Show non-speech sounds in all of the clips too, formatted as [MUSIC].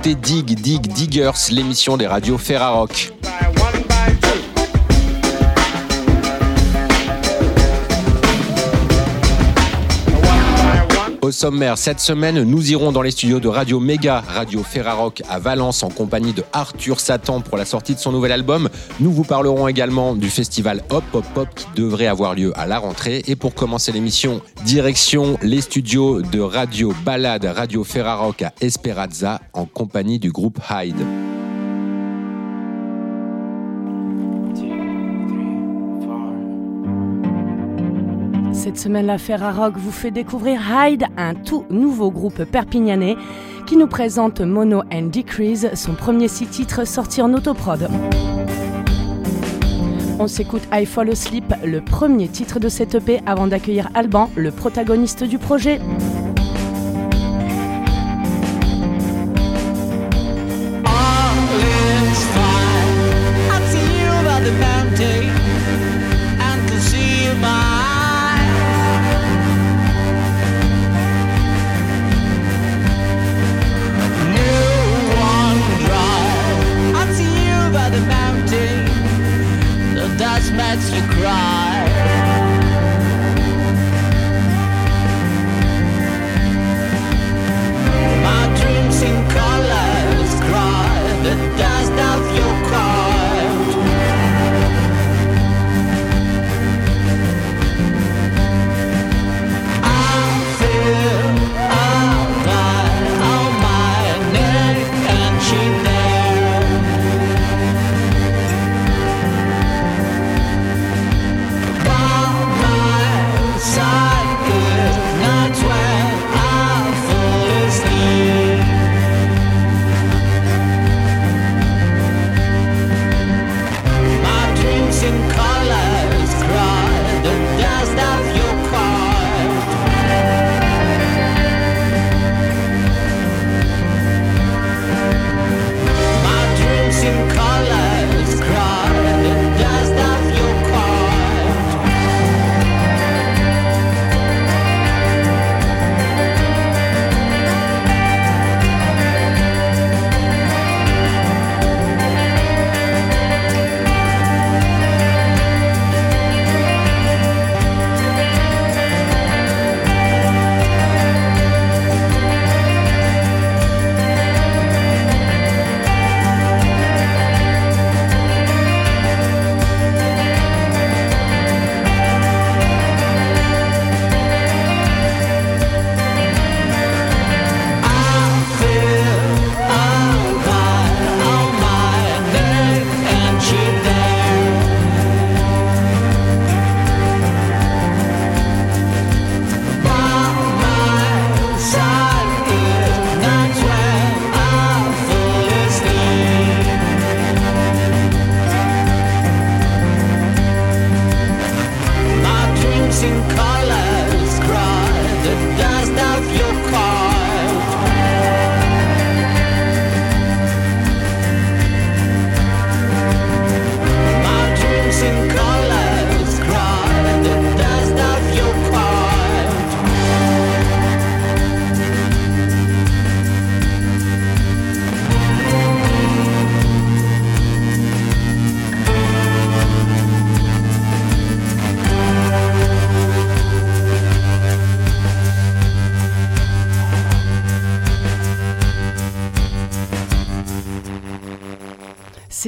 écoutez Dig Dig Diggers, l'émission des radios Ferrarock. Au sommaire, cette semaine, nous irons dans les studios de Radio Méga, Radio Ferrarock à Valence en compagnie de Arthur Satan pour la sortie de son nouvel album. Nous vous parlerons également du festival Hop Hop Hop qui devrait avoir lieu à la rentrée. Et pour commencer l'émission, direction les studios de Radio Balade, Radio Ferrarock à Esperanza en compagnie du groupe Hyde. Semaine, la Ferrarock vous fait découvrir Hyde, un tout nouveau groupe perpignanais qui nous présente Mono and Decrease, son premier six titres sorti en autoprod. On s'écoute I Fall Asleep, le premier titre de cette EP avant d'accueillir Alban, le protagoniste du projet.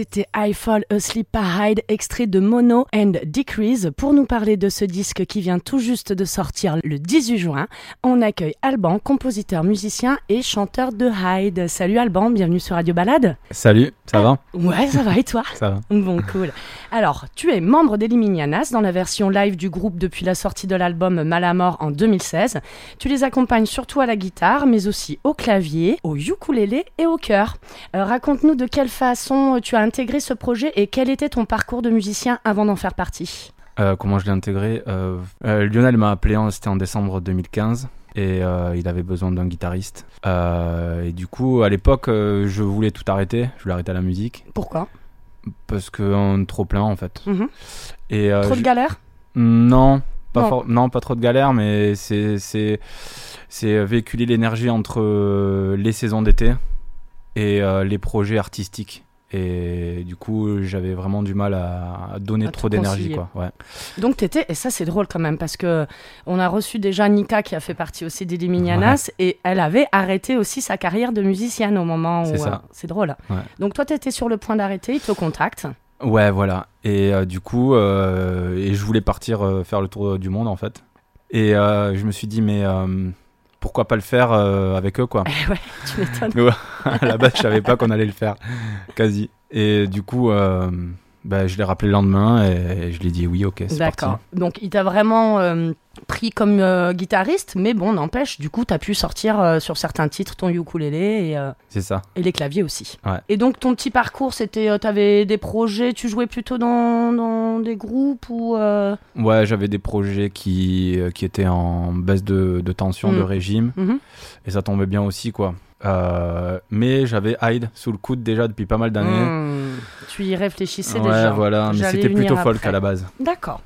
C'était I Fall Asleep Hyde, extrait de Mono and Decrease. Pour nous parler de ce disque qui vient tout juste de sortir le 18 juin, on accueille Alban, compositeur, musicien et chanteur de Hyde. Salut Alban, bienvenue sur Radio Balade. Salut, ça va? Ouais, ça va et toi? Ça va. Bon, cool. Alors, tu es membre d'Eliminianas dans la version live du groupe depuis la sortie de l'album Malamort en 2016. Tu les accompagnes surtout à la guitare, mais aussi au clavier, au ukulélé et au chœur. Euh, Raconte-nous de quelle façon tu as intégré ce projet et quel était ton parcours de musicien avant d'en faire partie. Euh, Comment je l'ai intégré Euh, euh, Lionel m'a appelé, en- c'était en décembre 2015. Et euh, il avait besoin d'un guitariste. Euh, et du coup, à l'époque, euh, je voulais tout arrêter. Je voulais arrêter la musique. Pourquoi Parce que euh, trop plein, en fait. Mhm. Et, Trop de je- galères Non, pas Non. pas trop de galères, mais c'est véhiculer l'énergie entre les saisons d'été et les projets artistiques. Et du coup, j'avais vraiment du mal à, à donner À trop d'énergie, quoi. Ouais. Donc t'étais, et ça c'est drôle quand même, parce que on a reçu déjà Nika qui a fait partie aussi des Liminianas, et elle avait arrêté aussi sa carrière de musicienne au moment où... C'est ça. euh, c'est drôle. Ouais. Donc toi t'étais sur le point d'arrêter, il te contacte. Ouais, voilà. Et euh, du coup, euh, et je voulais partir faire le tour du monde en fait. Et je me suis dit, mais pourquoi pas le faire euh, avec eux quoi [LAUGHS] ouais, tu m'étonnes. [LAUGHS] À la base, je savais pas qu'on allait le faire, quasi. Et du coup, euh, bah, je l'ai rappelé le lendemain et, je lui ai dit oui, ok, c'est parti. D'accord. Donc il t'a vraiment euh, pris comme euh, guitariste, mais bon, n'empêche, du coup t'as pu sortir euh, sur certains titres ton ukulélé et, C'est ça. et les claviers aussi. Ouais. Et donc ton petit parcours, c'était, t'avais des projets, tu jouais plutôt dans, dans des groupes ou... Ouais, j'avais des projets qui, qui étaient en baisse de, de tension, Mm. de régime, mhm. et ça tombait bien aussi, quoi. Euh, mais j'avais Hyde sous le coude déjà depuis pas mal d'années. Hmm, Tu y réfléchissais ouais, déjà. voilà, mais c'était plutôt folk après. à la base. D'accord.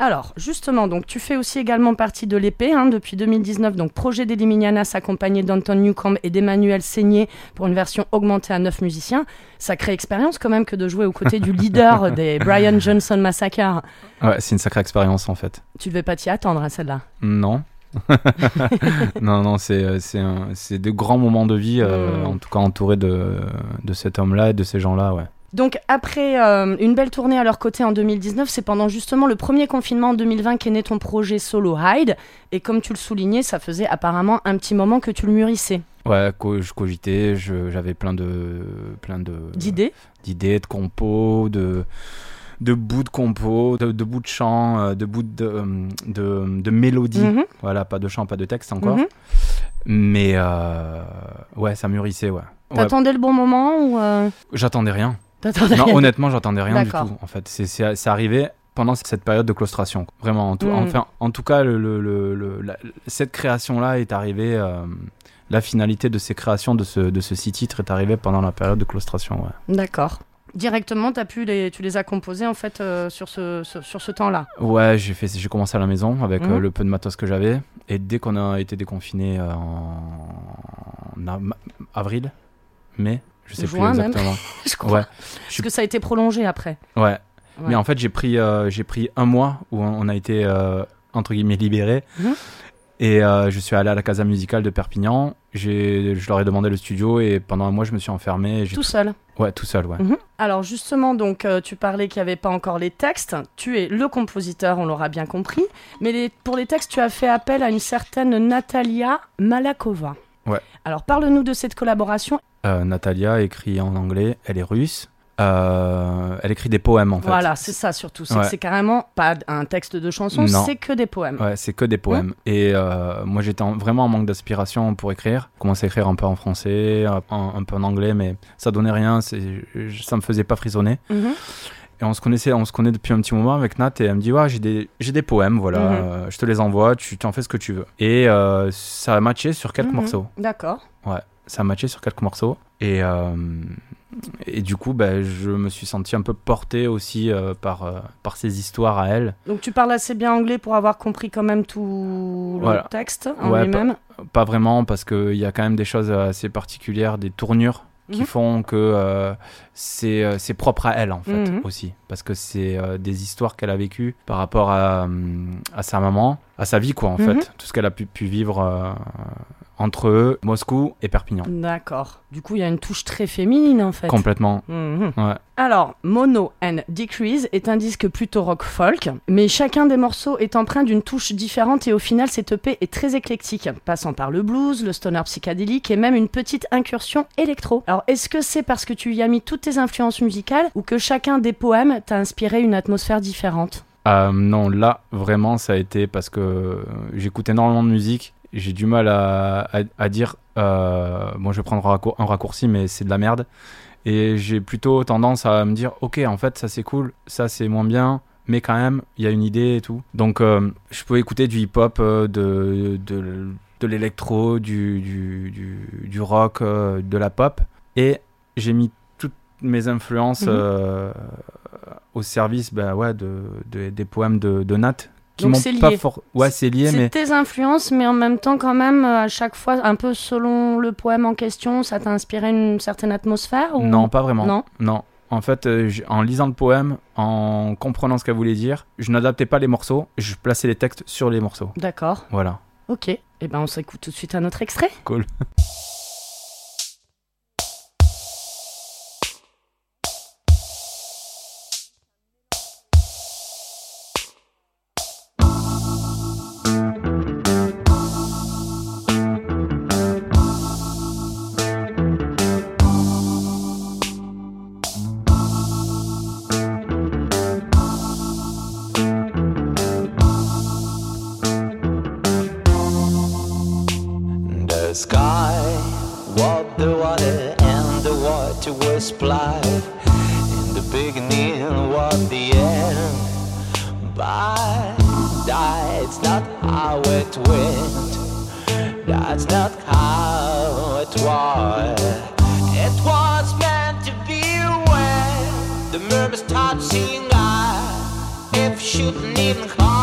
Alors, justement, donc tu fais aussi également partie de l'épée hein, depuis 2019, donc projet d'Eliminianas accompagné d'Anton Newcomb et d'Emmanuel Seigné pour une version augmentée à 9 musiciens. Sacrée expérience quand même que de jouer aux côtés du leader [LAUGHS] des Brian Johnson Massacre. Ouais, c'est une sacrée expérience en fait. Tu devais pas t'y attendre à celle-là. Non. [LAUGHS] non, non, c'est euh, c'est de grands moments de vie, euh, Mm. en tout cas entouré de, de cet homme-là et de ces gens-là, ouais. Donc après euh, une belle tournée à leur côté en 2019, c'est pendant justement le premier confinement en 2020 qu'est né ton projet solo Hyde. Et comme tu le soulignais, ça faisait apparemment un petit moment que tu le mûrissais. Ouais, co- je cogitais, j'avais plein de plein de D'idées d'idées, de compos, de de bouts de compos, de, de bouts de chants, euh, de bouts de euh, de, de mélodies. Mhm, Voilà, pas de chant, pas de texte encore. mhm. Mais euh, ouais, ça mûrissait, ouais. Ouais, T'attendais le bon moment ou euh, J'attendais rien. Non, rien honnêtement, j'entendais rien du tout. En fait, c'est arrivé pendant cette période de claustration. Vraiment, en tout, Mm. enfin, en tout cas, le, le- le- le- la- cette création-là est arrivée. euh, la finalité de ces créations, de ce, de ce six titres, est arrivée pendant la période de claustration. Ouais, D'accord. Directement, as pu les, tu les as composés en fait euh, sur ce, ce- sur ce temps-là. ouais j'ai fait, j'ai commencé à la maison avec Mhm. euh, le peu de matos que j'avais. Et dès qu'on a été déconfiné euh, en, avril, mai, je sais Juin plus même. exactement. [LAUGHS] Je crois. Ouais, Parce que ça a été prolongé après. ouais. Ouais. Mais en fait, j'ai pris, j'ai pris un mois où on a été, entre guillemets, libérés. Mhm. Et euh, je suis allé à la Casa Musicale de Perpignan. Je leur ai demandé le studio et pendant un mois, je me suis enfermé. Tout seul. Ouais, tout seul, ouais. Mhm. Alors justement, donc euh, tu parlais qu'il n'y avait pas encore les textes. Tu es le compositeur, on l'aura bien compris. Mais les- pour les textes, tu as fait appel à une certaine Natalia Malakova. Ouais. Alors parle-nous de cette collaboration. Euh, Natalia écrit en anglais. Elle est russe. Euh, elle écrit des poèmes, en fait. Voilà, c'est ça surtout. C'est Ouais. carrément pas un texte de chanson, c'est que des poèmes. Ouais, c'est que des poèmes. Et euh, moi, j'étais en- vraiment en manque d'inspiration pour écrire. Commencé à écrire un peu en français, un, un peu en anglais, mais ça donnait rien. Ça me faisait pas frissonner. Mhm. Et on se connaissait, on se connaît depuis un petit moment avec Nat et elle me dit ouais j'ai des j'ai des poèmes voilà, Mhm. euh, je te les envoie, tu tu en fais ce que tu veux. Et euh, ça a matché sur quelques morceaux. D'accord. Ça a matché sur quelques morceaux et euh, et du coup ben je me suis senti un peu porté aussi euh, par euh, par ces histoires à elle. Donc tu parles assez bien anglais pour avoir compris quand même tout Voilà. le texte en Ouais, lui-même. Pas vraiment parce qu'il y a quand même des choses assez particulières, des tournures qui Mhm. font que euh, c'est euh, c'est propre à elle en fait Mhm. aussi parce que c'est des histoires qu'elle a vécues par rapport à, hum, à sa maman à sa vie quoi en Mhm. fait tout ce qu'elle a pu, pu vivre entre Moscou et Perpignan D'accord. Du coup, il y a une touche très féminine en fait. complètement Mhm. ouais Alors, Mono and Decrease est un disque plutôt rock folk, mais chacun des morceaux est empreint d'une touche différente et au final, cette EP est très éclectique, passant par le blues, le stoner psychédélique et même une petite incursion électro. Alors, est-ce que c'est parce que tu y as mis toutes tes influences musicales ou que chacun des poèmes t'a inspiré une atmosphère différente? Euh, non là vraiment ça a été parce que j'écoute énormément de musique j'ai du mal à, à, à dire euh, bon je vais prendre un, raccour- un raccourci mais c'est de la merde. Et j'ai plutôt tendance à me dire ok en fait ça c'est cool ça c'est moins bien mais quand même il y a une idée et tout. Donc euh, je peux écouter du hip hop de, de, de l'électro du, du, du, du rock euh, de la pop. Et j'ai mis toutes mes influences Mhm. euh, au service bah ouais, de, de- des poèmes de Nat qui Donc m'ont c'est pas lié. for- Ouais, c'est lié, C'est mais tes influences, mais en même temps, quand même, euh, à chaque fois, un peu selon le poème en question, ça t'a inspiré une certaine atmosphère ou... non, pas vraiment. Non. Non. En fait, euh, en lisant le poème, en comprenant ce qu'elle voulait dire, je n'adaptais pas les morceaux, je plaçais les textes sur les morceaux. D'accord, Voilà. ok. Et ben, on s'écoute tout de suite un autre extrait. Cool. [LAUGHS] water was blind. In the beginning, what the end. But that's not how it went. That's not how it was. It was meant to be when the mermaids start singing. I, if shouldn't even call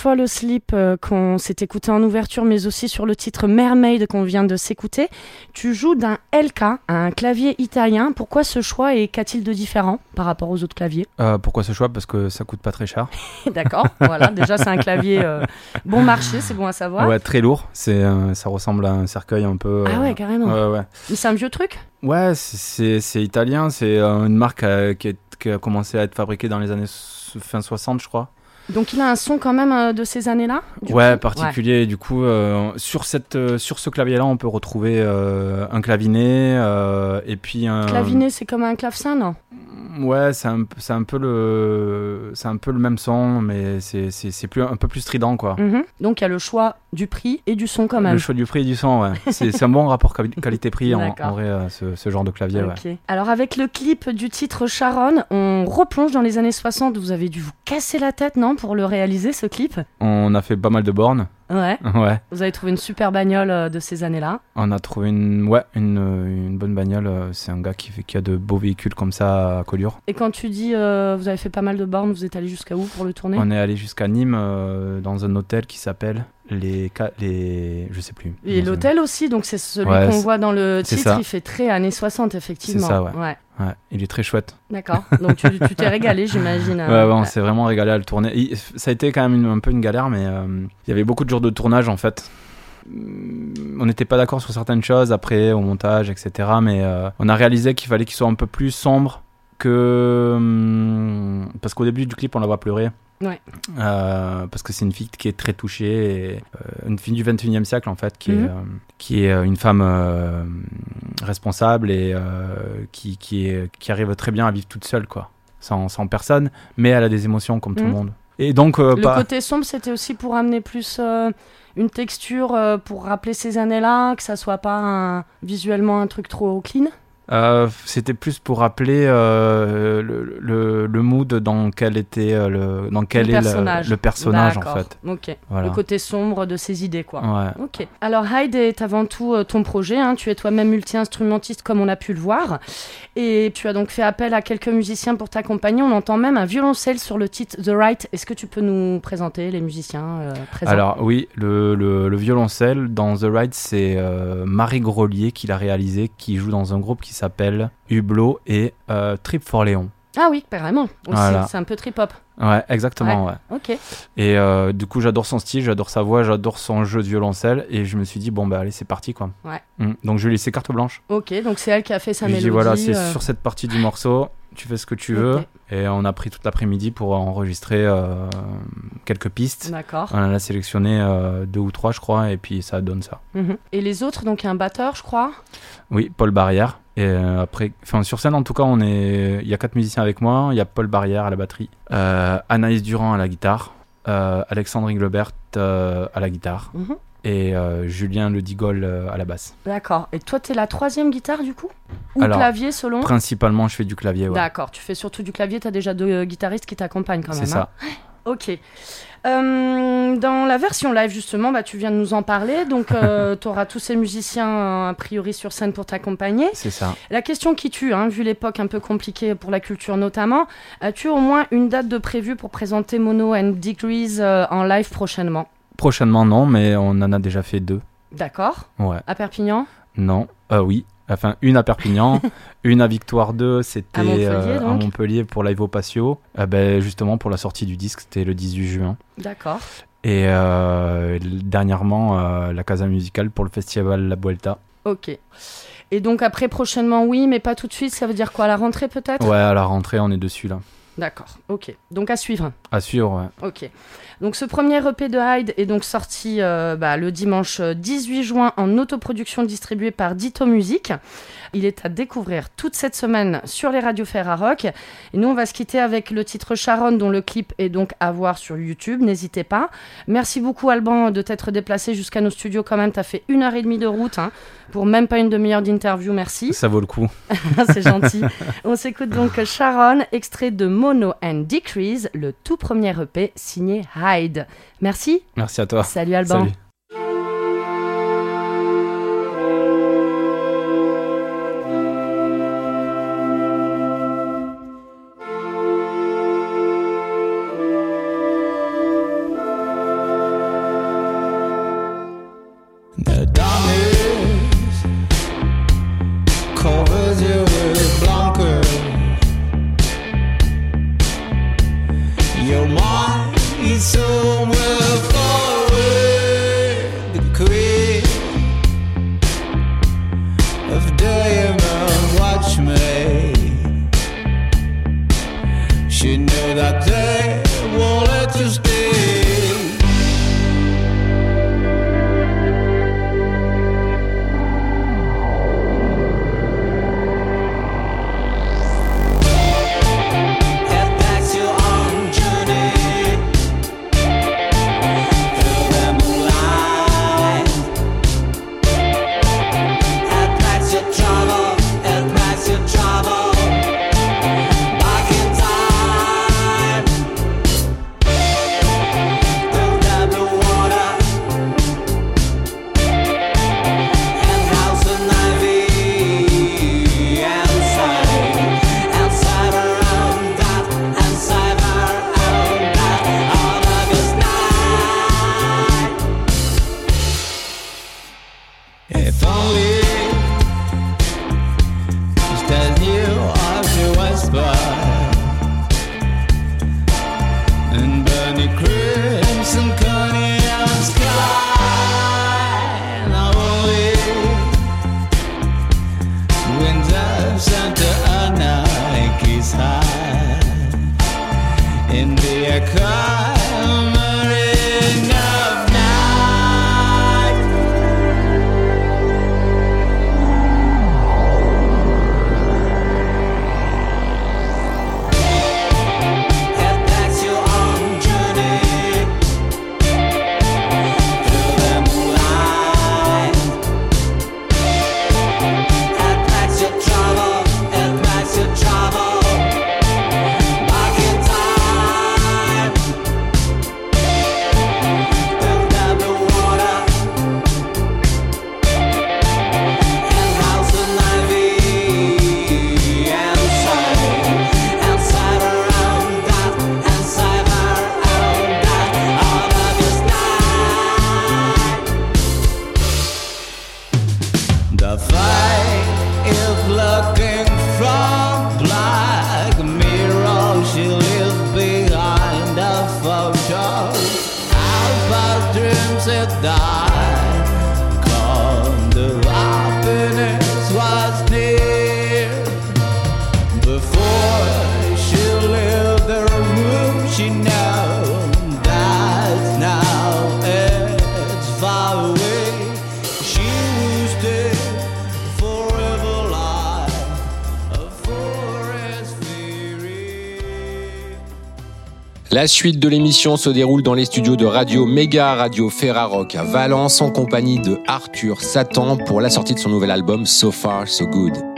Fall Asleep, euh, qu'on s'est écouté en ouverture, mais aussi sur le titre Mermaid qu'on vient de s'écouter, tu joues d'un LK, un clavier italien. Pourquoi ce choix et qu'a-t-il de différent par rapport aux autres claviers? Euh, pourquoi ce choix? Parce que ça coûte pas très cher. [LAUGHS] D'accord, voilà, déjà c'est un clavier euh, bon marché, c'est bon à savoir. Ouais, très lourd. C'est, euh, ça ressemble à un cercueil un peu. Ah euh, ouais, carrément. Ouais, c'est un vieux truc? Ouais, c'est- c'est italien. C'est euh, une marque euh, qui, est- qui a commencé à être fabriquée dans les années fin 60, je crois. Donc il a un son quand même euh, de ces années-là Ouais, coup particulier. Du coup, euh, sur, cette, euh, sur ce clavier-là, on peut retrouver euh, un clavinet et puis un. Clavinet, c'est comme un clavecin, non? Ouais, c'est un, un peu le, c'est un peu le même son, mais c'est, plus un peu plus strident, quoi. Mhm. Donc il y a le choix du prix et du son quand même. Le choix du prix et du son, ouais. [LAUGHS] C'est, un bon rapport quali- qualité-prix en, vrai, euh, ce, ce genre de clavier, ouais. Alors avec le clip du titre Sharon, on replonge dans les années 60. Vous avez dû vous casser la tête, non, pour le réaliser ce clip? On a fait pas mal de bornes, Ouais. [LAUGHS] ouais. Vous avez trouvé une super bagnole euh, de ces années-là. On a trouvé une, ouais, une, une bonne bagnole. euh, C'est un gars qui, fait, qui a de beaux véhicules comme ça à Collioure. Et quand tu dis euh, vous avez fait pas mal de bornes, vous êtes allé jusqu'à où pour le tourner? On est allé jusqu'à Nîmes euh, dans un hôtel qui s'appelle les, les. Je sais plus. Et l'hôtel aussi, donc c'est celui Ouais, qu'on c'est- voit dans le c'est titre, ça. il fait très années 60, effectivement. ça, ouais. Ouais, il est très chouette. D'accord. Donc tu t'es régalé, j'imagine. [LAUGHS] Ouais, euh, ouais, on s'est vraiment régalé à le tourner. Il- ça a été quand même une- un peu une galère, mais euh, il y avait beaucoup de jours de tournage en fait. On n'était pas d'accord sur certaines choses après au montage, etc. Mais euh, on a réalisé qu'il fallait qu'il soit un peu plus sombre que hum, parce qu'au début du clip on la voit pleurer. Ouais. Euh, parce que c'est une fille qui est très touchée, et, euh, une fille du 21e siècle en fait, qui Mhm. est, euh, qui est euh, une femme responsable et qui, qui, est, qui arrive très bien à vivre toute seule, quoi, sans, sans personne, mais elle a des émotions comme tout Mhm. le monde. Et donc, Le pas- côté sombre, c'était aussi pour amener plus une texture, pour rappeler ces années-là, que ça soit pas un- visuellement un truc trop clean. Euh, c'était plus pour rappeler euh, le, le, le mood dans lequel était euh, le, dans quel Le est le- personnage. le personnage en fait. Voilà. Le côté sombre de ses idées, quoi. Ouais. Ok. Alors Hyde est avant tout euh, ton projet. hein. Tu es toi-même multi-instrumentiste comme on a pu le voir. Et tu as donc fait appel à quelques musiciens pour t'accompagner. On entend même un violoncelle sur le titre The Right. Est-ce que tu peux nous présenter les musiciens présents? Alors oui, le, le, le violoncelle dans The Ride, c'est Marie Grolier qui l'a réalisé, qui joue dans un groupe qui s'appelle Hublot et euh, Trip for Léon. Ah oui, carrément. Voilà. C'est un peu trip-hop. Ouais, exactement, ouais. Ok. Et euh, du coup, j'adore son style, j'adore sa voix, j'adore son jeu de violoncelle. Et je me suis dit, bon, bah allez, c'est parti, quoi. Ouais. Mm. Donc je lui ai laissé carte blanche. Ok, donc c'est elle qui a fait sa je mélodie. dit, voilà, c'est euh, sur cette partie du morceau, tu fais ce que tu veux. Et on a pris toute l'après-midi pour enregistrer euh, quelques pistes. D'accord. On en a sélectionné deux ou trois, je crois, et puis ça donne ça. Mhm. Et les autres, donc il y a un batteur, je crois? Oui, Paul Barrière. Et euh, après, enfin sur scène en tout cas, on est, il y a quatre musiciens avec moi. Il y a Paul Barrière à la batterie, euh, Anaïs Durand à la guitare, euh, Alexandre Inglebert à la guitare Mhm. et Julien Le Digol à la basse. D'accord. Et toi, t'es la troisième guitare du coup? Ou Alors, clavier selon? Principalement, je fais du clavier. Ouais. D'accord, tu fais surtout du clavier, t'as déjà deux guitaristes qui t'accompagnent quand même. C'est hein. ça. Ok. Euh, dans la version live, justement, bah, tu viens de nous en parler. Donc, [LAUGHS] tu auras tous ces musiciens, euh, a priori, sur scène pour t'accompagner. C'est ça. La question qui tue, hein, vu l'époque un peu compliquée pour la culture notamment, as-tu au moins une date de prévue pour présenter Mono and Degrees euh, en live prochainement? Prochainement, non, mais on en a déjà fait deux. D'accord. Ouais. À Perpignan? Non. Euh, oui. Enfin, une à Perpignan, [LAUGHS] une à Victoire 2, c'était À Montpellier, euh, à. Montpellier pour Live au Patio. Euh, ben, justement, pour la sortie du disque, c'était le 18 juin. D'accord. Et euh, dernièrement, euh, la Casa Musicale pour le festival La Vuelta. Ok. Et donc, après, prochainement, oui, mais pas tout de suite. Ça veut dire quoi? À la rentrée, peut-être? Ouais, à la rentrée, on est dessus là. D'accord. Ok. Donc, à suivre. À suivre, ouais. Ok. Donc ce premier EP de Hyde est donc sorti euh, bah, le dimanche 18 juin en autoproduction distribuée par Ditto Music. Il est à découvrir toute cette semaine sur les radios Ferrarock. Et nous, on va se quitter avec le titre Sharon, dont le clip est donc à voir sur YouTube. N'hésitez pas. Merci beaucoup, Alban, de t'être déplacé jusqu'à nos studios quand même. T'as fait une heure et demie de route hein, pour même pas une demi-heure d'interview. Merci. Ça vaut le coup. [LAUGHS] C'est gentil. On s'écoute donc Sharon, extrait de Mono and Decrease, le tout premier EP signé Hyde. Merci. Merci à toi. Salut Alban. Salut. La suite de l'émission se déroule dans les studios de Radio Mega Radio Ferrarock à Valence, en compagnie de Arthur Satan pour la sortie de son nouvel album So Far So Good.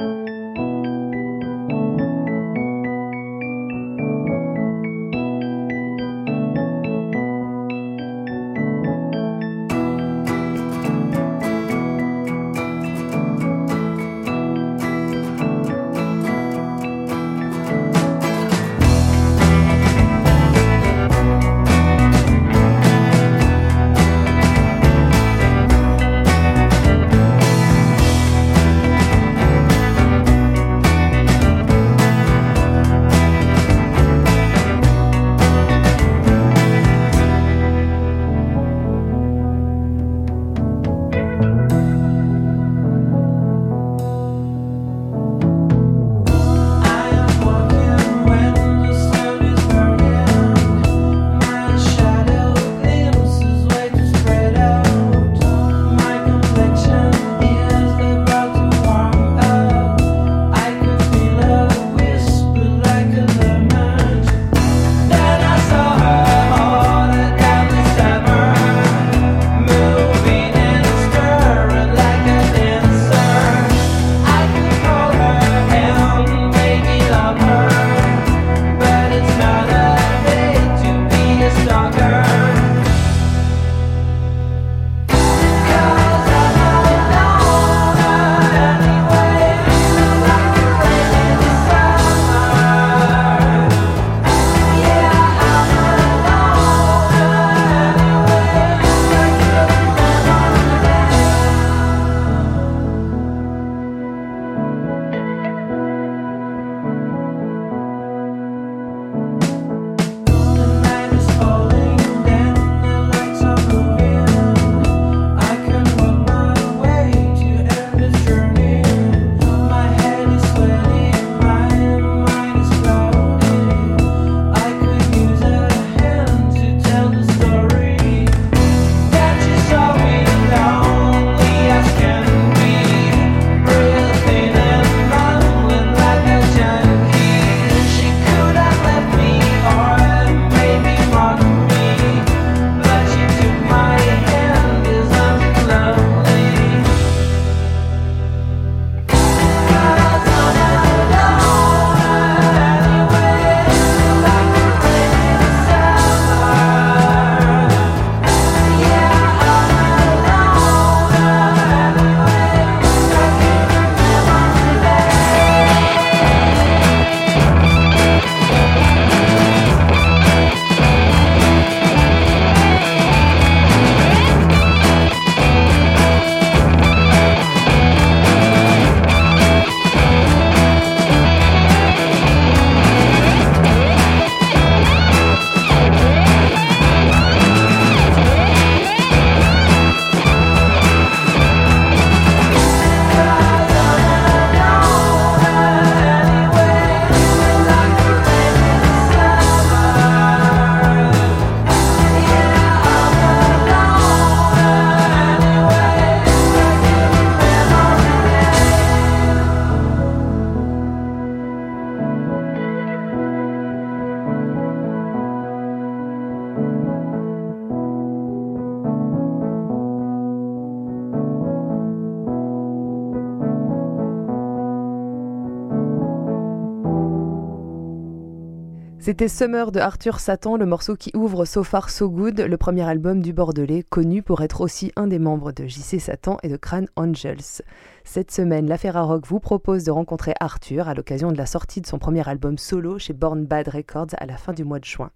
C'était Summer de Arthur Satan, le morceau qui ouvre So Far So Good, le premier album du Bordelais, connu pour être aussi un des membres de JC Satan et de Crane Angels. Cette semaine, la Ferrarock vous propose de rencontrer Arthur à l'occasion de la sortie de son premier album solo chez Born Bad Records à la fin du mois de juin.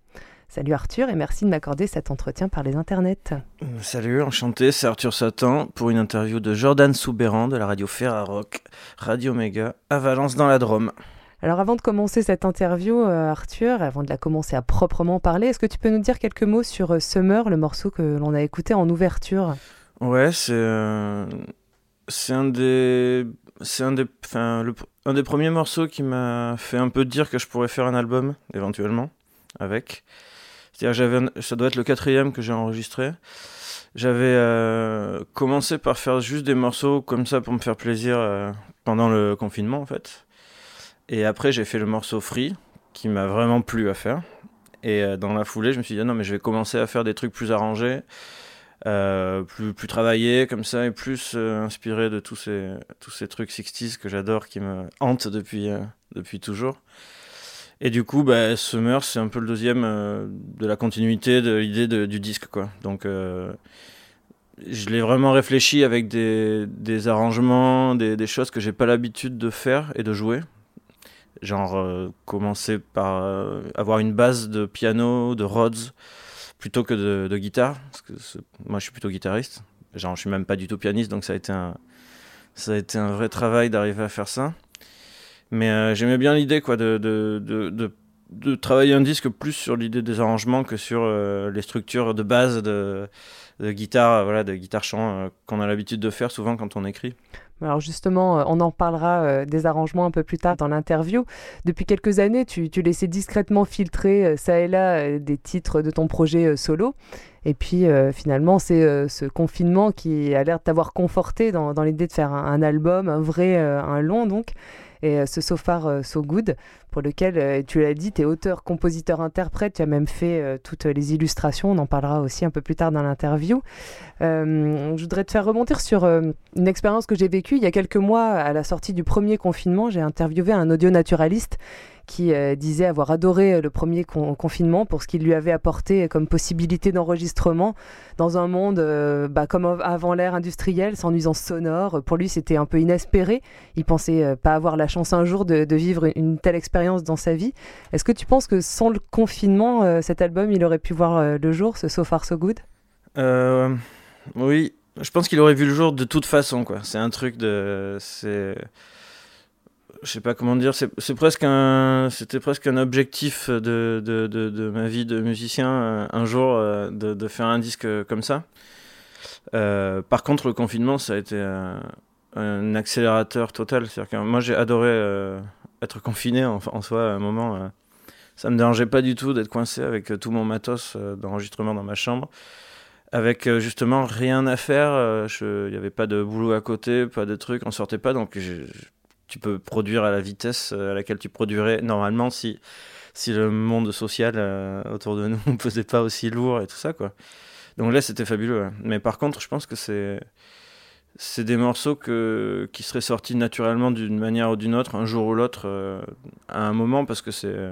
Salut Arthur et merci de m'accorder cet entretien par les internets. Salut, enchanté, c'est Arthur Satan pour une interview de Jordan Soubéran de la radio Ferrarock, Radio Méga, à Valence dans la Drôme. Alors avant de commencer cette interview, euh, Arthur, avant de la commencer à proprement parler, est-ce que tu peux nous dire quelques mots sur euh, Summer, le morceau que l'on a écouté en ouverture? Ouais, c'est euh, c'est un des c'est un des enfin un des premiers morceaux qui m'a fait un peu dire que je pourrais faire un album éventuellement avec. C'est-à-dire ça doit être le quatrième que j'ai enregistré. J'avais commencé par faire juste des morceaux comme ça pour me faire plaisir pendant le confinement en fait. Et après j'ai fait le morceau Free qui m'a vraiment plu à faire. Et euh, dans la foulée, je me suis dit ah non mais je vais commencer à faire des trucs plus arrangés euh, plus, plus travaillé comme ça et plus euh, inspiré de tous ces, tous ces trucs 60s que j'adore qui me hantent depuis, euh, depuis toujours. Et du coup, bah, Summer, c'est un peu le deuxième de la continuité de l'idée du disque. Quoi. Donc, je l'ai vraiment réfléchi avec des, des arrangements, des, des choses que j'ai pas l'habitude de faire et de jouer. Genre, euh, commencer par euh, avoir une base de piano, de Rhodes, plutôt que de, guitare. Parce que moi, je suis plutôt guitariste. Genre, je suis même pas du tout pianiste, donc ça a été un, ça a été un vrai travail d'arriver à faire ça. Mais euh, j'aimais bien l'idée, quoi, de, de, de, de, travailler un disque plus sur l'idée des arrangements que sur les structures de base de, guitare, voilà, de guitare-chant qu'on a l'habitude de faire souvent quand on écrit. Alors justement, euh, on en parlera euh, des arrangements un peu plus tard dans l'interview. Depuis quelques années, tu, laissais discrètement filtrer euh, ça et là des titres de ton projet solo. Et puis finalement, c'est ce confinement qui a l'air de t'avoir conforté dans, l'idée de faire un, album, un vrai, un long donc. Et ce So Far So Good, pour lequel, euh, tu l'as dit, tu es auteur, compositeur, interprète, tu as même fait euh, toutes les illustrations, on en parlera aussi un peu plus tard dans l'interview. Euh, je voudrais te faire remonter sur une expérience que j'ai vécue il y a quelques mois à la sortie du premier confinement. J'ai interviewé un audio naturaliste qui disait avoir adoré le premier con- confinement pour ce qu'il lui avait apporté comme possibilité d'enregistrement dans un monde bah, comme av- avant l'ère industrielle, sans nuisance sonore. Pour lui, c'était un peu inespéré. Il pensait pas avoir la chance un jour de vivre une telle expérience dans sa vie. Est-ce que tu penses que sans le confinement, euh, cet album, il aurait pu voir euh, le jour, ce So Far So Good? Euh, oui, je pense qu'il aurait vu le jour de toute façon. C'est un truc de. C'est. Je sais pas comment dire, c'est presque un. C'était presque un objectif de, de, de, ma vie de musicien, un jour, de, faire un disque comme ça. Par contre, le confinement, ça a été un, accélérateur total. C'est-à-dire que moi, j'ai adoré être confiné en, soi à un moment. euh, ça me dérangeait pas du tout d'être coincé avec euh, tout mon matos euh, d'enregistrement dans ma chambre avec euh, justement rien à faire. Il n'y avait pas de boulot à côté, pas de trucs, on sortait pas. Donc tu peux produire à la vitesse à laquelle tu produirais normalement si, si le monde social autour de nous [LAUGHS] ne faisait pas aussi lourd et tout ça. quoi. Donc là, c'était fabuleux. ouais. Mais par contre, je pense que c'est. C'est des morceaux que, qui seraient sortis naturellement d'une manière ou d'une autre, un jour ou l'autre, euh, à un moment, parce que c'est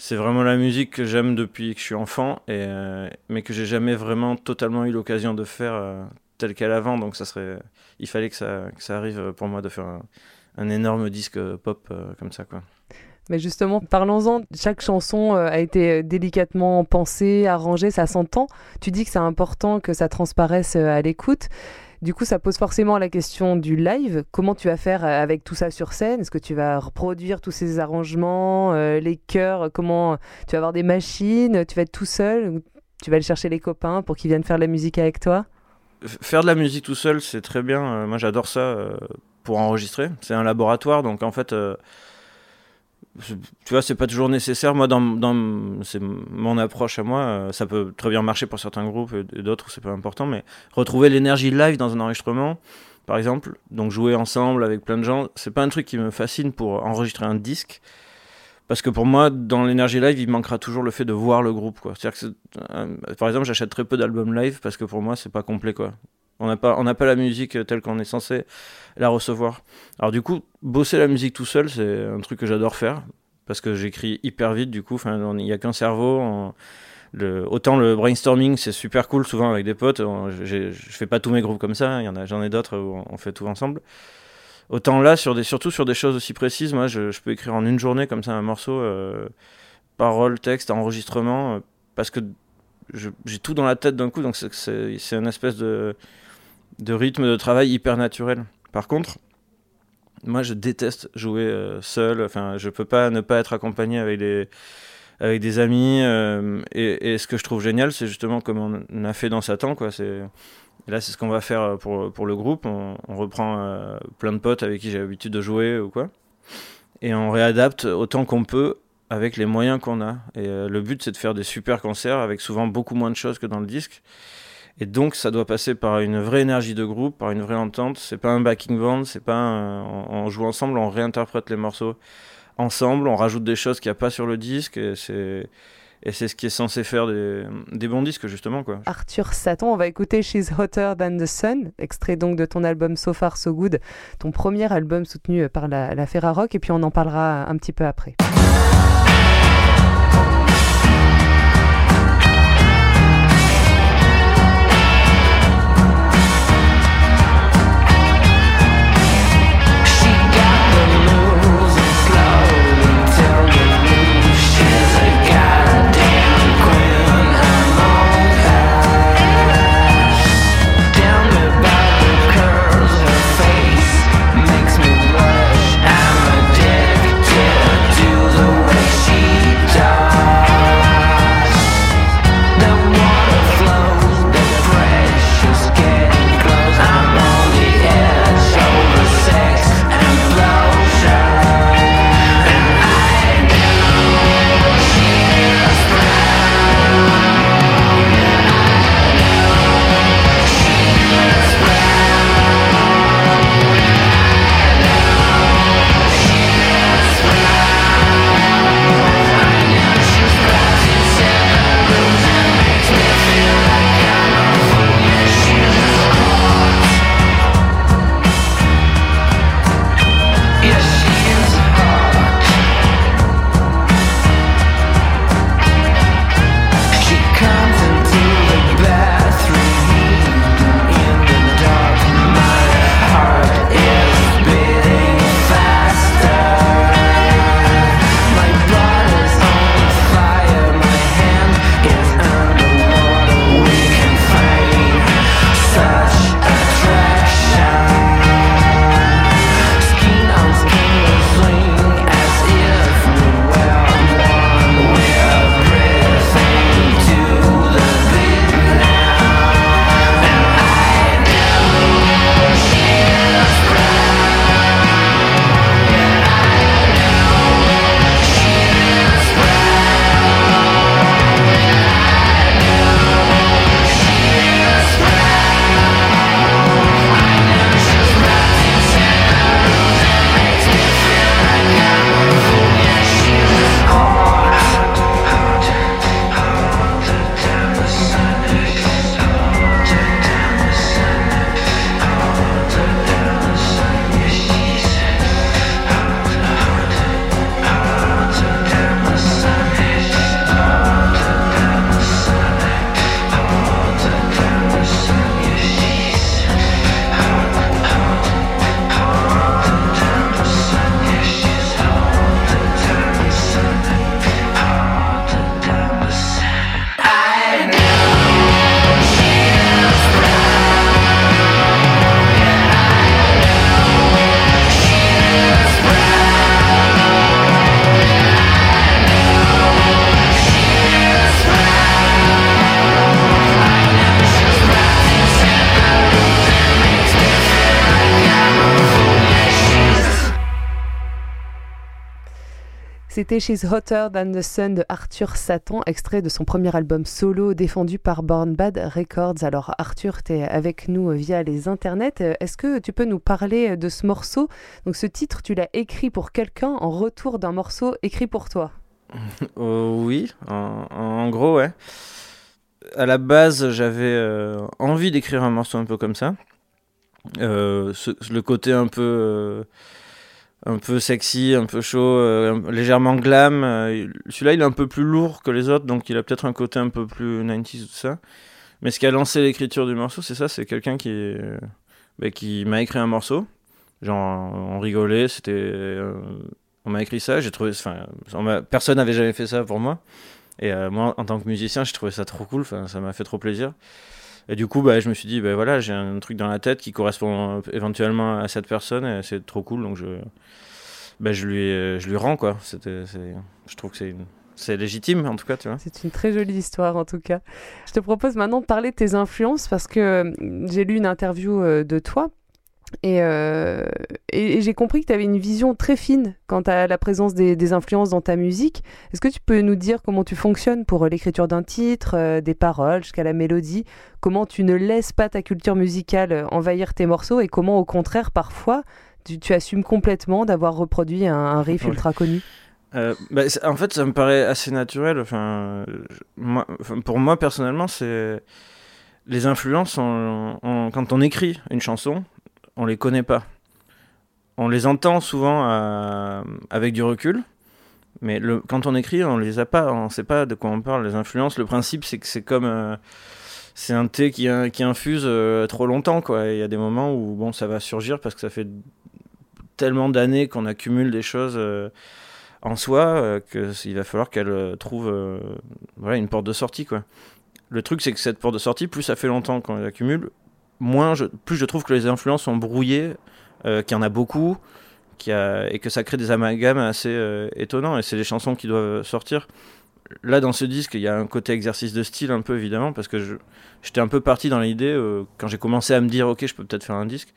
c'est vraiment la musique que j'aime depuis que je suis enfant, et, euh, mais que j'ai jamais vraiment totalement eu l'occasion de faire euh, telle qu'elle avant. Donc ça serait, il fallait que ça, que ça arrive pour moi de faire un, énorme disque pop comme ça, quoi. Mais justement, parlons-en, chaque chanson a été délicatement pensée, arrangée, ça s'entend. Tu dis que c'est important que ça transparaisse à l'écoute. Du coup, ça pose forcément la question du live. Comment tu vas faire euh, avec tout ça sur scène? Est-ce que tu vas reproduire tous ces arrangements, euh, les chœurs? Comment tu vas avoir des machines? Tu vas être tout seul? Ou Tu vas aller chercher les copains pour qu'ils viennent faire de la musique avec toi? Faire de la musique tout seul, c'est très bien. Euh, moi, j'adore ça euh, pour enregistrer. C'est un laboratoire, donc en fait, euh, tu vois, c'est pas toujours nécessaire. Moi, dans, dans c'est mon approche à moi. euh, ça peut très bien marcher pour certains groupes et, d'autres, c'est pas important. Mais retrouver l'énergie live dans un enregistrement, par exemple, donc jouer ensemble avec plein de gens, c'est pas un truc qui me fascine pour enregistrer un disque. Parce que pour moi, dans l'énergie live, il manquera toujours le fait de voir le groupe. Quoi. Que euh, par exemple, j'achète très peu d'albums live parce que pour moi, c'est pas complet. Quoi. On n'a pas, on n'a pas la musique euh, telle qu'on est censé la recevoir. Alors du coup, bosser la musique tout seul, c'est un truc que j'adore faire parce que j'écris hyper vite du coup. Il n'y a qu'un cerveau. on- le, autant le brainstorming, c'est super cool souvent avec des potes. on- Je fais pas tous mes groupes comme ça. A, j'en ai d'autres où on, fait tout ensemble. Autant là, sur des, surtout sur des choses aussi précises, moi, je, peux écrire en une journée comme ça un morceau, euh, parole, texte, enregistrement, euh, parce que j'ai tout dans la tête d'un coup. Donc c'est une espèce de, de rythme de travail hyper naturel. Par contre, moi, je déteste jouer euh, seul. Enfin, je peux pas ne pas être accompagné avec des avec des amis. euh, et, ce que je trouve génial, c'est justement comme on a fait dans Satan, quoi. C'est là, c'est ce qu'on va faire pour, pour le groupe. On, reprend euh, plein de potes avec qui j'ai l'habitude de jouer ou quoi. Et on réadapte autant qu'on peut avec les moyens qu'on a. Et euh, le but, c'est de faire des super concerts avec souvent beaucoup moins de choses que dans le disque. Et donc, ça doit passer par une vraie énergie de groupe, par une vraie entente. C'est pas un backing band, c'est pas on, joue ensemble, on réinterprète les morceaux ensemble, on rajoute des choses qu'il n'y a pas sur le disque. Et c'est ce qui est censé faire des, des bons disques, justement. Quoi. Arthur Satan, on va écouter She's Hotter Than the Sun, extrait donc de ton album So Far So Good, ton premier album soutenu par la, la Ferrarock, et puis on en parlera un petit peu après. C'était She's Hotter Than the Sun de Arthur Satan, extrait de son premier album solo défendu par Born Bad Records. Alors Arthur, tu es avec nous via les internets. Est-ce que tu peux nous parler de ce morceau? Donc ce titre, tu l'as écrit pour quelqu'un en retour d'un morceau écrit pour toi. [LAUGHS] Euh, oui, en, gros, ouais. À la base, j'avais euh, envie d'écrire un morceau un peu comme ça. Euh, le côté un peu, un peu sexy, un peu chaud, euh, légèrement glam. Euh, Celui-là, il est un peu plus lourd que les autres, donc il a peut-être un côté un peu plus 90s, tout ça. Mais ce qui a lancé l'écriture du morceau, c'est ça, c'est quelqu'un qui, euh, bah, qui m'a écrit un morceau. Genre, on rigolait, c'était... on m'a écrit ça, j'ai trouvé... Enfin, personne n'avait jamais fait ça pour moi. Et moi, en tant que musicien, j'ai trouvé ça trop cool, ça m'a fait trop plaisir. Et du coup, bah, je me suis dit, bah, voilà, j'ai un truc dans la tête qui correspond euh, éventuellement à cette personne, et c'est trop cool, donc je, bah, je, lui, euh, je lui rends, quoi. Je trouve que c'est, une- c'est légitime, en tout cas, tu vois. C'est une très jolie histoire en tout cas. Je te propose maintenant de parler de tes influences parce que euh, j'ai lu une interview de toi et, euh, et- et j'ai compris que tu avais une vision très fine quant à la présence des, des influences dans ta musique. Est-ce que tu peux nous dire comment tu fonctionnes pour euh, l'écriture d'un titre, euh, des paroles jusqu'à la mélodie? Comment tu ne laisses pas ta culture musicale envahir tes morceaux et comment au contraire parfois tu, tu assumes complètement d'avoir reproduit un, un riff Ouais. ultra connu? Euh, bah, en fait, ça me paraît assez naturel. Enfin, moi, pour moi, personnellement, c'est les influences. on- on- quand on écrit une chanson, on les connaît pas. On les entend souvent euh, avec du recul, mais quand on écrit, on les a pas. On sait pas de quoi on parle. Les influences. Le principe, c'est que c'est comme euh, c'est un thé qui, in- qui infuse euh, trop longtemps, quoi. Il y a des moments où bon, ça va surgir parce que ça fait tellement d'années qu'on accumule des choses. euh, en soi euh, que il va falloir qu'elle euh, trouve euh, voilà une porte de sortie quoi. Le truc c'est que cette porte de sortie plus ça fait longtemps qu'on l'accumule, moins je, plus je trouve que les influences sont brouillées, euh, qu'il y en a beaucoup, y a, et que ça crée des amalgames assez euh, étonnants et c'est les chansons qui doivent sortir. Là dans ce disque il y a un côté exercice de style un peu évidemment parce que j'étais un peu parti dans l'idée euh, quand j'ai commencé à me dire ok je peux peut-être faire un disque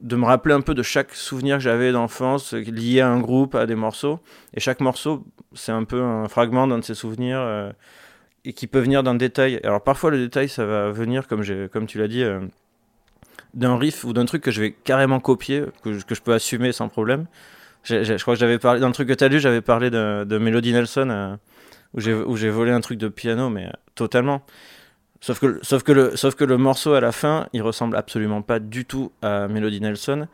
de me rappeler un peu de chaque souvenir que j'avais d'enfance lié à un groupe, à des morceaux. Et chaque morceau, c'est un peu un fragment d'un de ces souvenirs et qui peut venir d'un détail. Alors parfois, le détail, ça va venir, comme, comme tu l'as dit, euh, d'un riff ou d'un truc que je vais carrément copier, que, je- peux assumer sans problème. Je crois que j'avais parlé, dans le truc que tu as lu, j'avais parlé de, Melody Nelson, euh, où, j'ai, où j'ai volé un truc de piano, mais euh, totalement. Sauf que, sauf, que le, sauf que le morceau à la fin, il ressemble absolument pas du tout à Melody Nelson.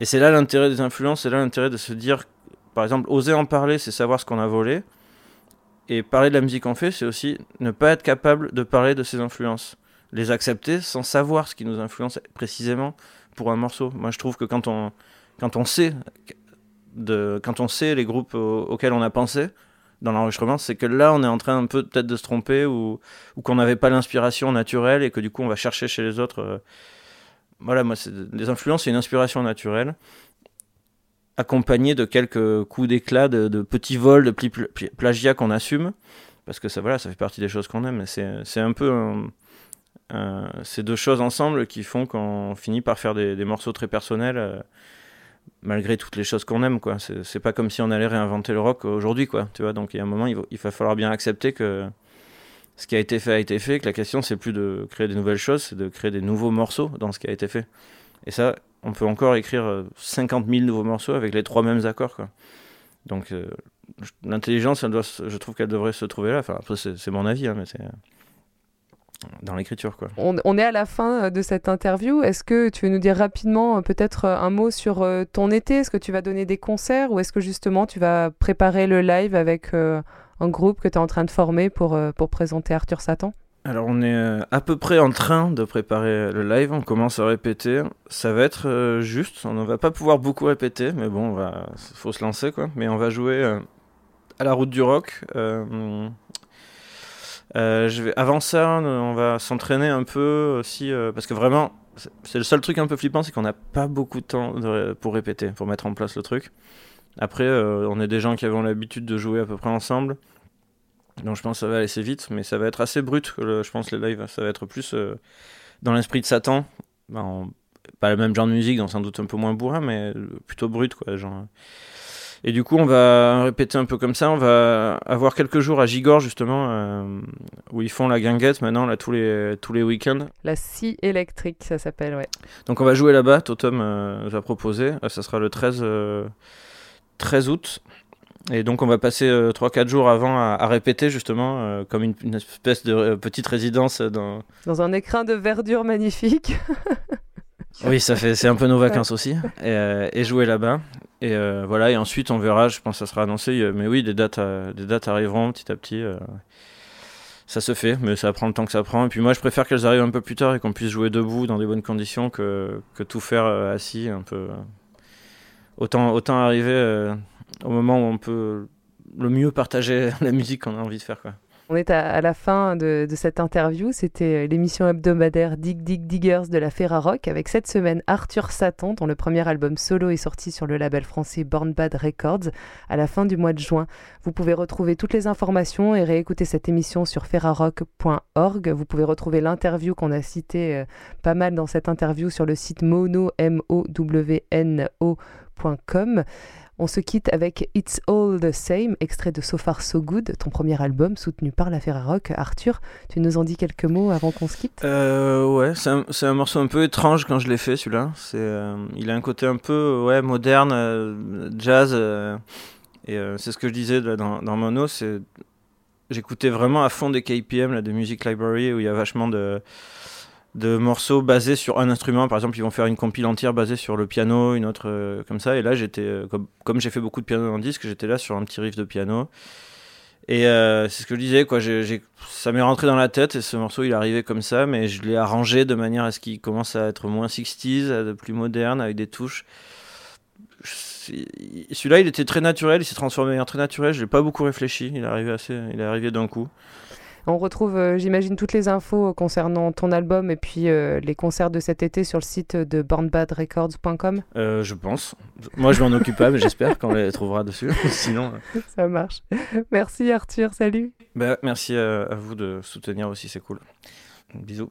Et c'est là l'intérêt des influences, c'est là l'intérêt de se dire, par exemple, oser en parler, c'est savoir ce qu'on a volé. Et parler de la musique qu'on fait, c'est aussi ne pas être capable de parler de ses influences. Les accepter sans savoir ce qui nous influence précisément pour un morceau. Moi, je trouve que quand on, quand on sait de, quand on sait les groupes au- auxquels on a pensé dans l'enregistrement, c'est que là, on est en train un peu peut-être de se tromper ou, ou qu'on n'avait pas l'inspiration naturelle et que du coup, on va chercher chez les autres. euh, Voilà, moi, c'est- les influences, c'est une inspiration naturelle accompagnée de quelques coups d'éclat, de, petits vols, de pli- pli- plagiat qu'on assume, parce que ça, voilà, ça fait partie des choses qu'on aime. C'est un peu un- ces deux choses ensemble qui font qu'on finit par faire des, morceaux très personnels, euh, malgré toutes les choses qu'on aime. quoi. C'est pas comme si on allait réinventer le rock aujourd'hui, quoi. Tu vois, donc il y a un moment, va, il va falloir bien accepter que ce qui a été fait a été fait, que la question c'est plus de créer des nouvelles choses, c'est de créer des nouveaux morceaux dans ce qui a été fait. Et ça, on peut encore écrire euh, 50 000 nouveaux morceaux avec les trois mêmes accords. Quoi. Donc euh, l'intelligence, je trouve qu'elle devrait se trouver là. Enfin, c'est mon avis, hein, mais c'est euh, dans l'écriture. On, est à la fin euh, de cette interview. Est-ce que tu veux nous dire rapidement euh, peut-être euh, un mot sur euh, ton été? Est-ce que tu vas donner des concerts ou est-ce que justement tu vas préparer le live avec euh, un groupe que tu es en train de former pour, euh, pour présenter Arthur Satan? Alors on est euh, à peu près en train de préparer le live, on commence à répéter. Ça va être euh, juste, on ne va pas pouvoir beaucoup répéter, mais bon, on va, faut se lancer quoi. Mais on va jouer euh, à la route du rock. euh, euh, avant ça, on va s'entraîner un peu aussi, euh, parce que vraiment, c'est le seul truc un peu flippant, c'est qu'on n'a pas beaucoup de temps pour répéter, pour mettre en place le truc. Après, euh, on est des gens qui avons l'habitude de jouer à peu près ensemble. Donc je pense que ça va aller assez vite, mais ça va être assez brut, je pense, les lives. Ça va être plus euh, dans l'esprit de Satan. Ben, on- pas le même genre de musique, donc sans doute un peu moins bourrin, mais plutôt brut, quoi. Genre. Et du coup, on va répéter un peu comme ça. On va avoir quelques jours à Gigor, justement, euh, où ils font la guinguette maintenant, là, tous les, tous les week-ends. La scie électrique, ça s'appelle, ouais. Donc on va jouer là-bas, Totem euh, nous a proposé, Euh, ça sera le 13, euh, 13 août. Et donc on va passer 3-4 jours avant à, à répéter justement, euh, comme une, une espèce de euh, petite résidence dans... Dans un écrin de verdure magnifique. [LAUGHS] Oui, ça fait, c'est un peu nos vacances aussi. Et, euh, et jouer là-bas. Et euh, voilà, et ensuite on verra, je pense que ça sera annoncé. euh, Mais oui, des dates, euh, des dates arriveront petit à petit. euh, ça se fait, mais ça prend le temps que ça prend. Et puis moi, je préfère qu'elles arrivent un peu plus tard et qu'on puisse jouer debout dans des bonnes conditions que, que tout faire euh, assis un peu. euh. Autant, autant arriver euh, au moment où on peut le mieux partager [LAUGHS] la musique qu'on a envie de faire. Quoi. On est à, la fin de, cette interview. C'était euh, l'émission hebdomadaire Dig Dig Diggers de la Ferrarock avec cette semaine Arthur Satan, dont le premier album solo est sorti sur le label français Born Bad Records à la fin du mois de juin. Vous pouvez retrouver toutes les informations et réécouter cette émission sur ferrarock.org. Vous pouvez retrouver l'interview qu'on a citée euh, pas mal dans cette interview sur le site mono, m o w n o.com. On se quitte avec It's All the Same, extrait de So Far So Good, ton premier album soutenu par la Ferrarock. Arthur, tu nous en dis quelques mots avant qu'on se quitte? Euh, ouais, c'est un, morceau un peu étrange quand je l'ai fait celui-là. Euh, il a un côté un peu ouais, moderne, euh, jazz. et c'est ce que je disais dans, dans Mono. J'écoutais vraiment à fond des KPM, là, de Music Library, où il y a vachement de, de morceaux basés sur un instrument. Par exemple, ils vont faire une compile entière basée sur le piano, une autre euh, comme ça. Et là, j'étais, euh, comme, j'ai fait beaucoup de piano le disque, j'étais là sur un petit riff de piano. Et euh, c'est ce que je disais, quoi. Ça m'est rentré dans la tête et ce morceau il arrivé comme ça, mais je l'ai arrangé de manière à ce qu'il commence à être moins 60s, à de plus moderne, avec des touches. Celui-là, il était très naturel, il s'est transformé en très naturel. Je l'ai pas beaucoup réfléchi, il est arrivé assez, il est arrivé d'un coup. On retrouve, euh, j'imagine, toutes les infos concernant ton album et puis euh, les concerts de cet été sur le site de bornbadrecords.com. Euh, je pense. Moi, je m'en occupe pas, mais j'espère qu'on les trouvera dessus. [LAUGHS] Sinon, Ça marche. Merci Arthur, salut. bah, merci à, à vous de soutenir aussi, c'est cool. Bisous.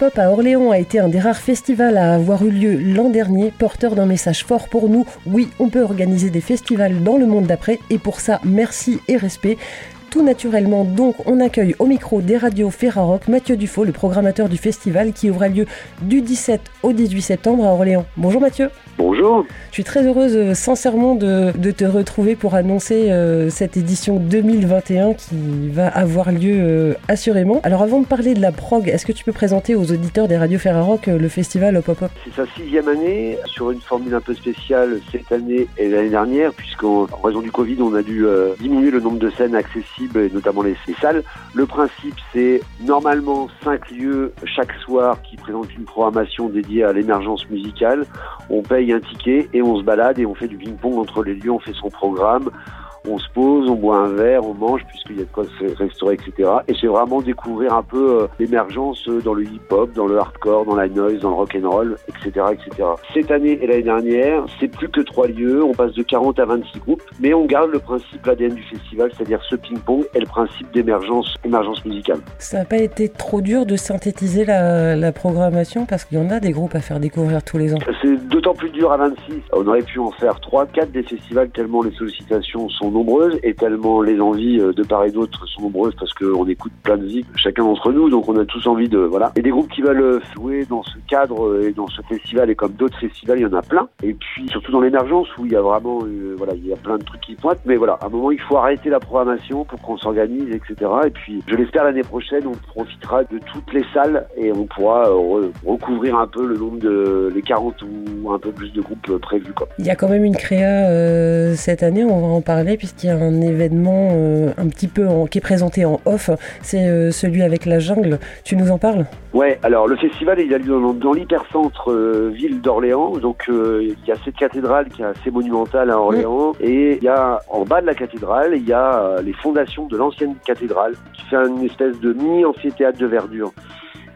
Hop à Orléans a été un des rares festivals à avoir eu lieu l'an dernier, porteur d'un message fort pour nous. Oui, on peut organiser des festivals dans le monde d'après et pour ça, merci et respect. Tout naturellement, donc, on accueille au micro des radios Ferrarock Mathieu Dufaux, le programmateur du festival qui aura lieu du 17 au 18 septembre à Orléans. Bonjour Mathieu. Bonjour. Je suis très heureuse, euh, sincèrement, de, de te retrouver pour annoncer euh, cette édition 2021 qui va avoir lieu euh, assurément. Alors, avant de parler de la prog, est-ce que tu peux présenter aux auditeurs des radios Ferrarock le festival Hop Hop Hop? C'est sa sixième année sur une formule un peu spéciale cette année et l'année dernière, puisqu'en en raison du Covid, on a dû diminuer le nombre de scènes accessibles, et notamment les, les salles. Le principe, c'est normalement cinq lieux chaque soir qui présentent une programmation dédiée à l'émergence musicale. On paye un ticket et on se balade et on fait du ping-pong entre les lieux, on fait son programme. On se pose, on boit un verre, on mange puisqu'il y a de quoi se restaurer, etc. Et c'est vraiment découvrir un peu euh, l'émergence euh, dans le hip-hop, dans le hardcore, dans la noise, dans le rock and roll, etc., etc. Cette année et l'année dernière, c'est plus que trois lieux. On passe de 40 à 26 groupes, mais on garde le principe ADN du festival, c'est-à-dire ce ping-pong et le principe d'émergence, émergence musicale. Ça n'a pas été trop dur de synthétiser la, la programmation? Parce qu'il y en a des groupes à faire découvrir tous les ans. C'est d'autant plus dur à 26. On aurait pu en faire 3, 4 des festivals tellement les sollicitations sont nombreuses et tellement les envies euh, de part et d'autre sont nombreuses parce qu'on écoute plein de musique, chacun d'entre nous, donc on a tous envie de... Voilà. Et des groupes qui veulent euh, jouer dans ce cadre euh, et dans ce festival et comme d'autres festivals, il y en a plein. Et puis surtout dans l'émergence où il y a vraiment... voilà, il y a plein de trucs qui pointent, mais voilà, à un moment il faut arrêter la programmation pour qu'on s'organise, etc. Et puis je l'espère l'année prochaine, on profitera de toutes les salles et on pourra re- recouvrir un peu le nombre de... les 40 ou un peu plus de groupes prévus. Quoi. Il y a quand même une créa cette année, on va en parler, puisqu'il y a un événement euh, un petit peu en- qui est présenté en off, c'est euh, celui avec la jungle. Tu nous en parles? Ouais, alors le festival il a lieu dans, dans l'hypercentre euh, ville d'Orléans. Donc il y a cette cathédrale qui est assez monumentale à Orléans. Et il y a en bas de la cathédrale, il y a les fondations de l'ancienne cathédrale qui fait une espèce de mini amphithéâtre de verdure.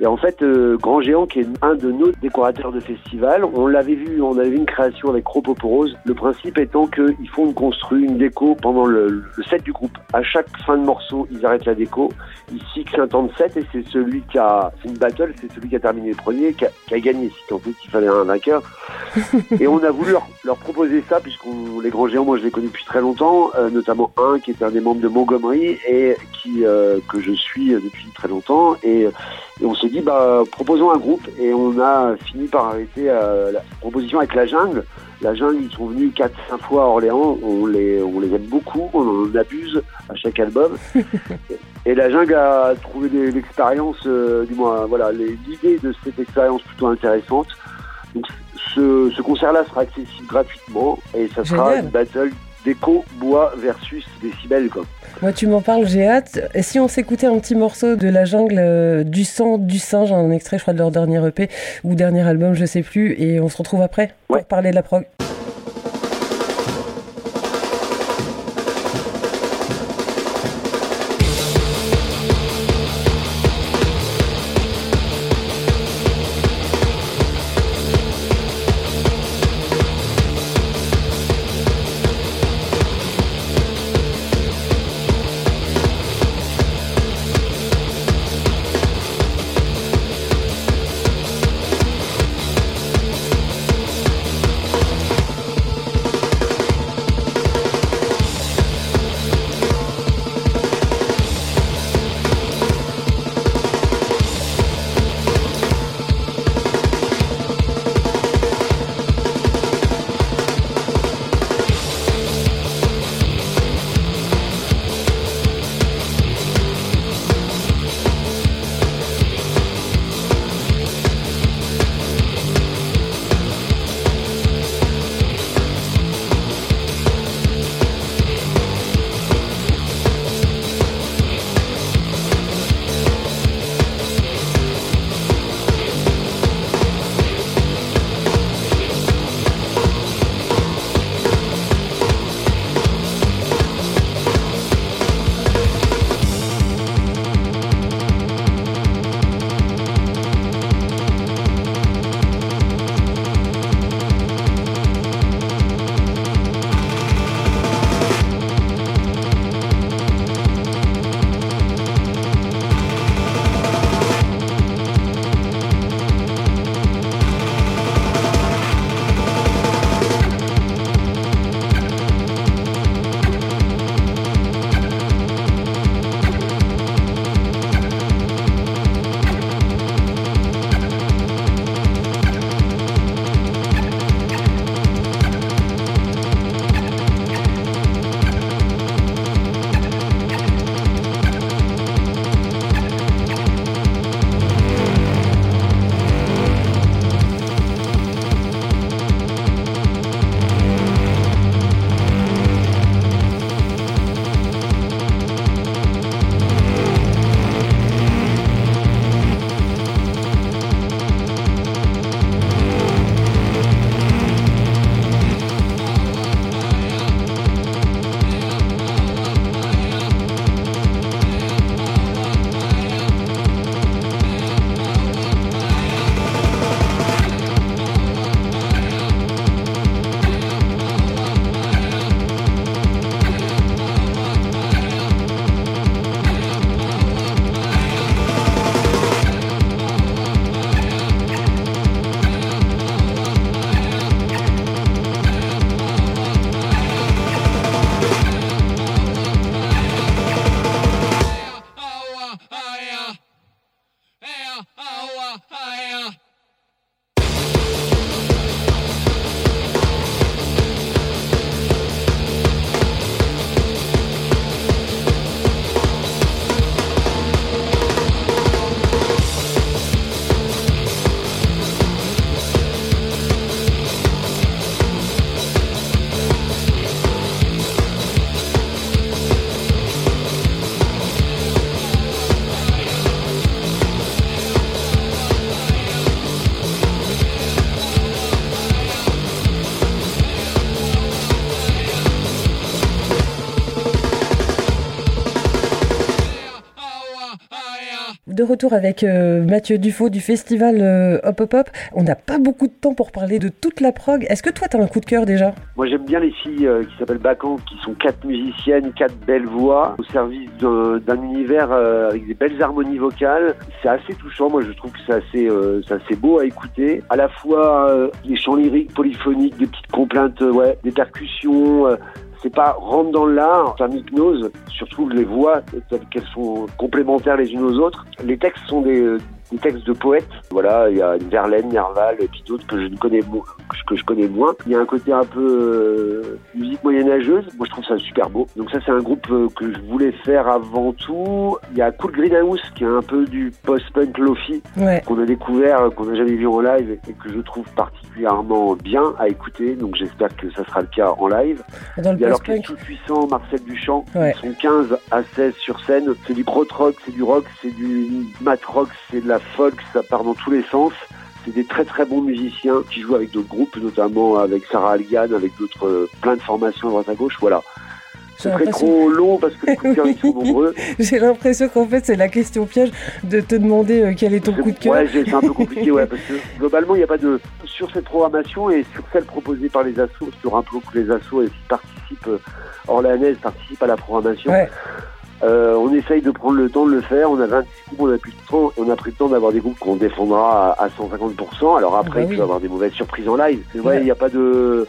Et en fait, euh, Grand Géant, qui est un de nos décorateurs de festival, on l'avait vu, on avait vu une création avec Cropoporose. Le principe étant qu'ils font une construit, une déco pendant le, le set du groupe. À chaque fin de morceau, ils arrêtent la déco. Ils fixent un temps de set et c'est celui qui a, c'est une battle, c'est celui qui a terminé le premier qui a, qui a gagné. Si tant est qu'il fallait un vainqueur. [LAUGHS] et on a voulu leur, leur proposer ça puisqu'on les grands géants, moi je les connais depuis très longtemps, euh, notamment un qui est un des membres de Montgomery et qui euh, que je suis depuis très longtemps et, et on s'est dit bah proposons un groupe et on a fini par arrêter euh, la proposition avec la jungle. La jungle, ils sont venus 4-5 fois à Orléans, on les, on les aime beaucoup, on en abuse à chaque album. [LAUGHS] Et la jungle a trouvé l'expérience, euh, du moins, voilà, l'idée de cette expérience plutôt intéressante. Donc, ce, ce concert-là sera accessible gratuitement et ça sera Génial. une battle d'écho bois versus décibels, quoi. Moi, tu m'en parles, j'ai hâte. Et si on s'écoutait un petit morceau de la jungle euh, du sang du singe, un extrait, je crois, de leur dernier EP ou dernier album, je sais plus, et on se retrouve après Ouais. pour parler de la prog. De retour avec euh, Mathieu Dufaux du festival euh, Hop Hop Hop. On n'a pas beaucoup de temps pour parler de toute la prog. Est-ce que toi, tu as un coup de cœur déjà? Moi j'aime bien les filles euh, qui s'appellent Bacchante, qui sont quatre musiciennes, quatre belles voix, au service d'un univers avec des belles harmonies vocales. C'est assez touchant, moi je trouve que c'est assez, beau à écouter. À la fois des chants lyriques, polyphoniques, des petites complaintes, ouais, des percussions. Euh, c'est pas rentre dans l'art, un hypnose, surtout les voix, qu'elles sont complémentaires les unes aux autres. Les textes sont des, des textes de poètes. Voilà, il y a Verlaine, Nerval, et puis d'autres que je ne connais que je connais moins. Il y a un côté un peu euh, musique moyenâgeuse. Moi, je trouve ça super beau. Donc ça, c'est un groupe euh, que je voulais faire avant tout. Il y a Cool Greenhouse, qui est un peu du post-punk lofi Ouais. qu'on a découvert, euh, qu'on n'a jamais vu en live et que je trouve particulièrement bien à écouter. Donc j'espère que ça sera le cas en live. Dans le a alors post-punk. tout puissant, Marcel Duchamp. Ouais. Ils sont 15 à 16 sur scène. C'est du prot-rock, c'est du rock, c'est du mat rock, c'est de la folk, ça part dans tous les sens. C'est des très très bons musiciens qui jouent avec d'autres groupes, notamment avec Sarah Algan, avec d'autres euh, plein de formations à droite à gauche. Voilà. C'est très trop long parce que les coups de cœur ils sont [LAUGHS] nombreux. J'ai l'impression qu'en fait, c'est la question piège de te demander euh, quel est ton coup de cœur. Ouais, c'est un peu compliqué, ouais, [LAUGHS] parce que globalement, il n'y a pas de. Sur cette programmation et sur celle proposée par les assos, sur un peu que les assos et qui participent, euh, Orléanaises participent à la programmation, Ouais. Euh, on essaye de prendre le temps de le faire. On a 26 groupes, on a plus de temps, on a pris le temps d'avoir des groupes qu'on défendra à, à 150%. Alors après, Bah il peut y avoir des mauvaises surprises en live. Mais Ouais. il n'y a pas de.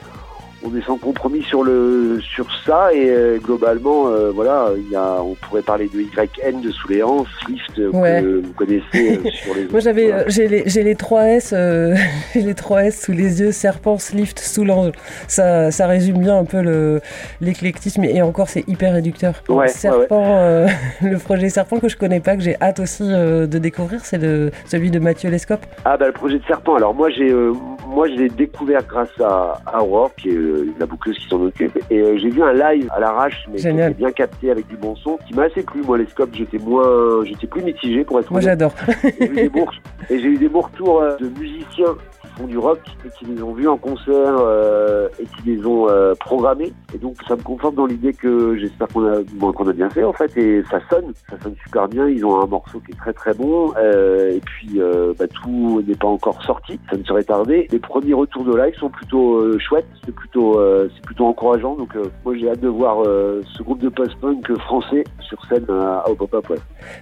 On est sans compromis sur le sur ça et euh, globalement euh, voilà il y a on pourrait parler de YN de Souléance Swift euh, Ouais. que vous connaissez euh, [LAUGHS] sur les Moi j'avais, voilà. j'ai les, j'ai les 3 S, [LAUGHS] les 3 S sous les yeux, serpent, slift, sous l'ange. Ça, ça résume bien un peu le, l'éclectisme et encore c'est hyper réducteur. Ouais, serpent, [LAUGHS] le projet serpent que je connais pas, que j'ai hâte aussi de découvrir, c'est le, celui de Mathieu Lescope. Ah bah le projet de serpent. Alors moi j'ai moi je l'ai découvert grâce à, à Aurore qui est euh, la boucleuse qui s'en occupe et euh, j'ai vu un live à l'arrache mais qui Génial. était bien capté avec du bon son qui m'a assez plu. Moi les scopes j'étais moins j'étais plus mitigé pour être Moi j'adore. Et j'ai eu des bons- et j'ai eu des bons retours euh, de musiciens du rock et qui les ont vus en concert euh, et qui les ont euh, programmés. Et donc ça me conforte dans l'idée que j'espère qu'on a, bon, qu'on a bien fait en fait. Et ça sonne, ça sonne super bien. Ils ont un morceau qui est très très bon. Euh, et puis bah, tout n'est pas encore sorti, ça ne serait tardé. Les premiers retours de live sont plutôt chouettes, c'est plutôt, c'est plutôt encourageant. Donc moi j'ai hâte de voir ce groupe de post-punk français sur scène à ouais.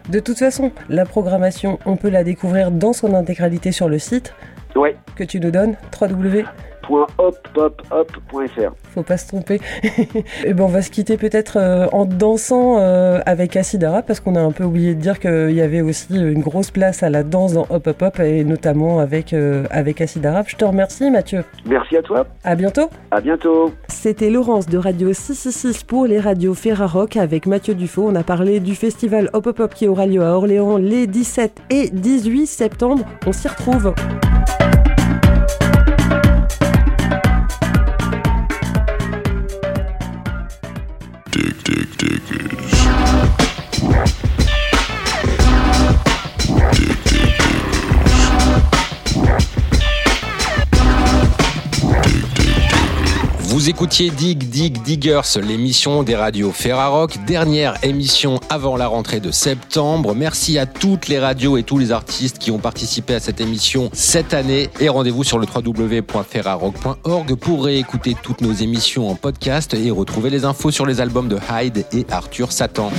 De toute façon, la programmation, on peut la découvrir dans son intégralité sur le site Ouais. que tu nous donnes, www. .hoppopop.fr Faut pas se tromper. [LAUGHS] et ben on va se quitter peut-être euh, en dansant euh, avec Acid Arab parce qu'on a un peu oublié de dire qu'il y avait aussi une grosse place à la danse dans Hop Hop Hop et notamment avec, euh, avec Acid Arab. Je te remercie Mathieu. Merci à toi, À bientôt. à bientôt. C'était Laurence de Radio 666 pour les radios Ferrarock avec Mathieu Dufaux. On a parlé du festival Hop Hop Hop qui aura lieu à Orléans les 17 et 18 septembre. On s'y retrouve. Vous écoutiez Dig Dig Diggers, l'émission des radios Ferrarock, dernière émission avant la rentrée de septembre. Merci à toutes les radios et tous les artistes qui ont participé à cette émission cette année. Et rendez-vous sur le www.ferrarock.org pour réécouter toutes nos émissions en podcast et retrouver les infos sur les albums de Hyde et Arthur Satan.